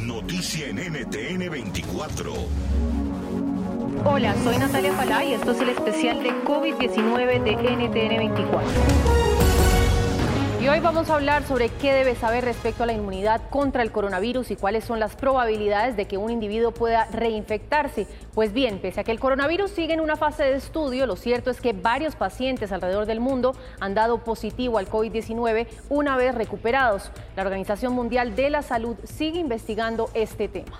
noticia en NTN 24. Hola, soy Natalia Falá y esto es el especial de COVID-19 de NTN 24. Hoy vamos a hablar sobre qué debe saber respecto a la inmunidad contra el coronavirus y cuáles son las probabilidades de que un individuo pueda reinfectarse. Pues bien, pese a que el coronavirus sigue en una fase de estudio, lo cierto es que varios pacientes alrededor del mundo han dado positivo al COVID-19 una vez recuperados. La Organización Mundial de la Salud sigue investigando este tema.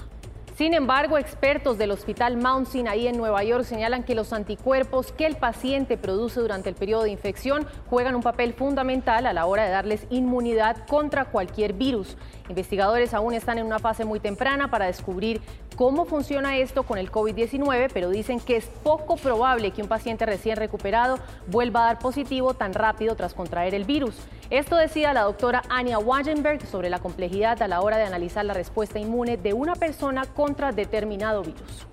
Sin embargo, expertos del Hospital Mount Sinai en Nueva York señalan que los anticuerpos que el paciente produce durante el periodo de infección juegan un papel fundamental a la hora de darles inmunidad contra cualquier virus. Investigadores aún están en una fase muy temprana para descubrir cómo funciona esto con el COVID-19, pero dicen que es poco probable que un paciente recién recuperado vuelva a dar positivo tan rápido tras contraer el virus. Esto decía la doctora Anya Wagenberg sobre la complejidad a la hora de analizar la respuesta inmune de una persona contra determinado virus.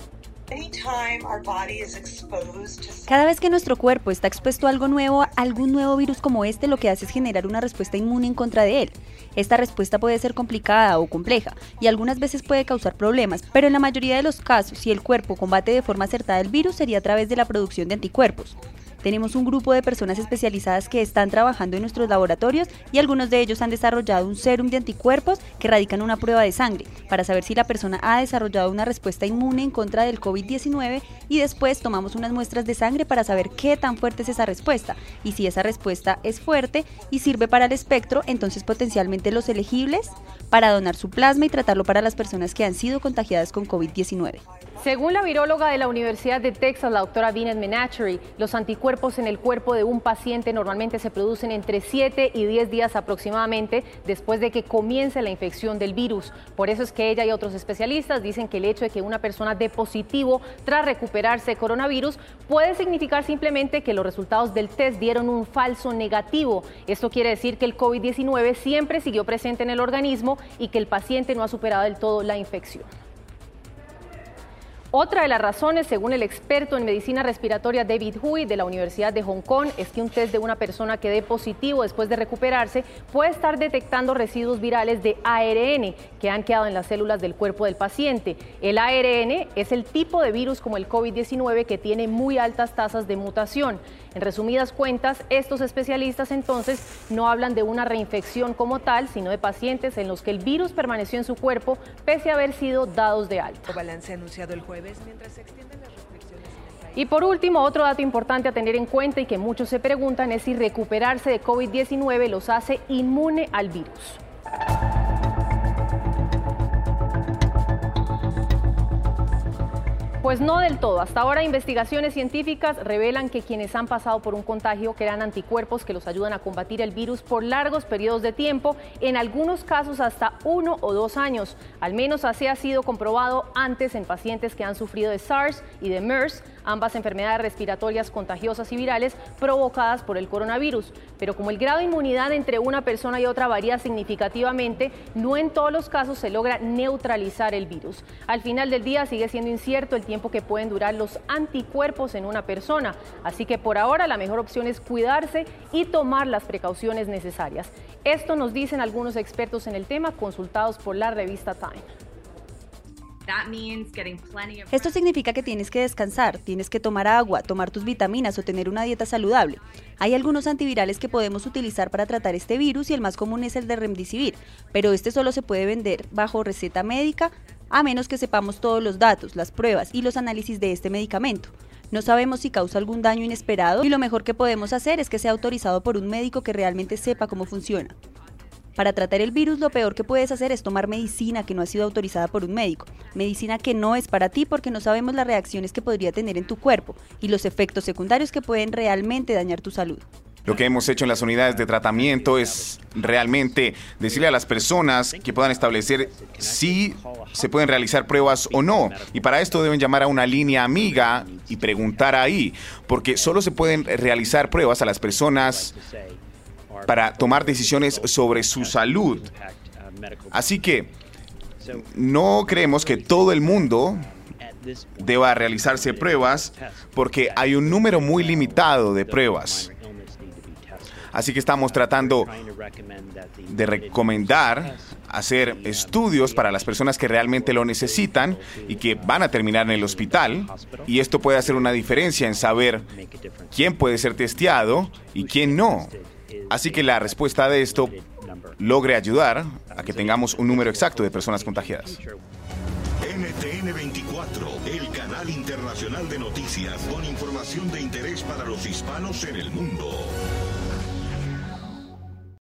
Cada vez que nuestro cuerpo está expuesto a algo nuevo, algún nuevo virus como este, lo que hace es generar una respuesta inmune en contra de él. Esta respuesta puede ser complicada o compleja y algunas veces puede causar problemas, pero en la mayoría de los casos, si el cuerpo combate de forma acertada el virus, sería a través de la producción de anticuerpos. Tenemos un grupo de personas especializadas que están trabajando en nuestros laboratorios y algunos de ellos han desarrollado un serum de anticuerpos que radican una prueba de sangre para saber si la persona ha desarrollado una respuesta inmune en contra del COVID-19 y después tomamos unas muestras de sangre para saber qué tan fuerte es esa respuesta y si esa respuesta es fuerte y sirve para el espectro, entonces potencialmente los elegibles para donar su plasma y tratarlo para las personas que han sido contagiadas con COVID-19. Según la viróloga de la Universidad de Texas, la doctora Binet Menachery, los anticuerpos en el cuerpo de un paciente normalmente se producen entre 7 y 10 días aproximadamente después de que comience la infección del virus. Por eso es que ella y otros especialistas dicen que el hecho de que una persona dé positivo tras recuperarse coronavirus puede significar simplemente que los resultados del test dieron un falso negativo. Esto quiere decir que el COVID-19 siempre siguió presente en el organismo y que el paciente no ha superado del todo la infección. Otra de las razones, según el experto en medicina respiratoria David Hui de la Universidad de Hong Kong, es que un test de una persona que dé positivo después de recuperarse puede estar detectando residuos virales de ARN que han quedado en las células del cuerpo del paciente. El ARN es el tipo de virus como el COVID-19 que tiene muy altas tasas de mutación. En resumidas cuentas, estos especialistas entonces no hablan de una reinfección como tal, sino de pacientes en los que el virus permaneció en su cuerpo pese a haber sido dados de alta. Balance anunciado el jueves Y por último, otro dato importante a tener en cuenta y que muchos se preguntan es si recuperarse de COVID-19 los hace inmune al virus. Pues no del todo. Hasta ahora investigaciones científicas revelan que quienes han pasado por un contagio crean anticuerpos que los ayudan a combatir el virus por largos periodos de tiempo, en algunos casos hasta uno o dos años. Al menos así ha sido comprobado antes en pacientes que han sufrido de SARS y de MERS, ambas enfermedades respiratorias contagiosas y virales provocadas por el coronavirus. Pero como el grado de inmunidad entre una persona y otra varía significativamente, no en todos los casos se logra neutralizar el virus. Al final del día sigue siendo incierto el tiempo que pueden durar los anticuerpos en una persona. Así que por ahora la mejor opción es cuidarse y tomar las precauciones necesarias. Esto nos dicen algunos expertos en el tema consultados por la revista Time. Esto significa que tienes que descansar, tienes que tomar agua, tomar tus vitaminas o tener una dieta saludable. Hay algunos antivirales que podemos utilizar para tratar este virus y el más común es el de remdesivir, pero este solo se puede vender bajo receta médica a menos que sepamos todos los datos, las pruebas y los análisis de este medicamento. No sabemos si causa algún daño inesperado y lo mejor que podemos hacer es que sea autorizado por un médico que realmente sepa cómo funciona. Para tratar el virus lo peor que puedes hacer es tomar medicina que no ha sido autorizada por un médico, medicina que no es para ti porque no sabemos las reacciones que podría tener en tu cuerpo y los efectos secundarios que pueden realmente dañar tu salud. Lo que hemos hecho en las unidades de tratamiento es realmente decirle a las personas que puedan establecer si se pueden realizar pruebas o no. Y para esto deben llamar a una línea amiga y preguntar ahí, porque solo se pueden realizar pruebas a las personas para tomar decisiones sobre su salud. Así que no creemos que todo el mundo deba realizarse pruebas porque hay un número muy limitado de pruebas. Así que estamos tratando de recomendar hacer estudios para las personas que realmente lo necesitan y que van a terminar en el hospital. Y esto puede hacer una diferencia en saber quién puede ser testeado y quién no. Así que la respuesta de esto logre ayudar a que tengamos un número exacto de personas contagiadas. NTN 24, el canal internacional de noticias con información de interés para los hispanos en el mundo.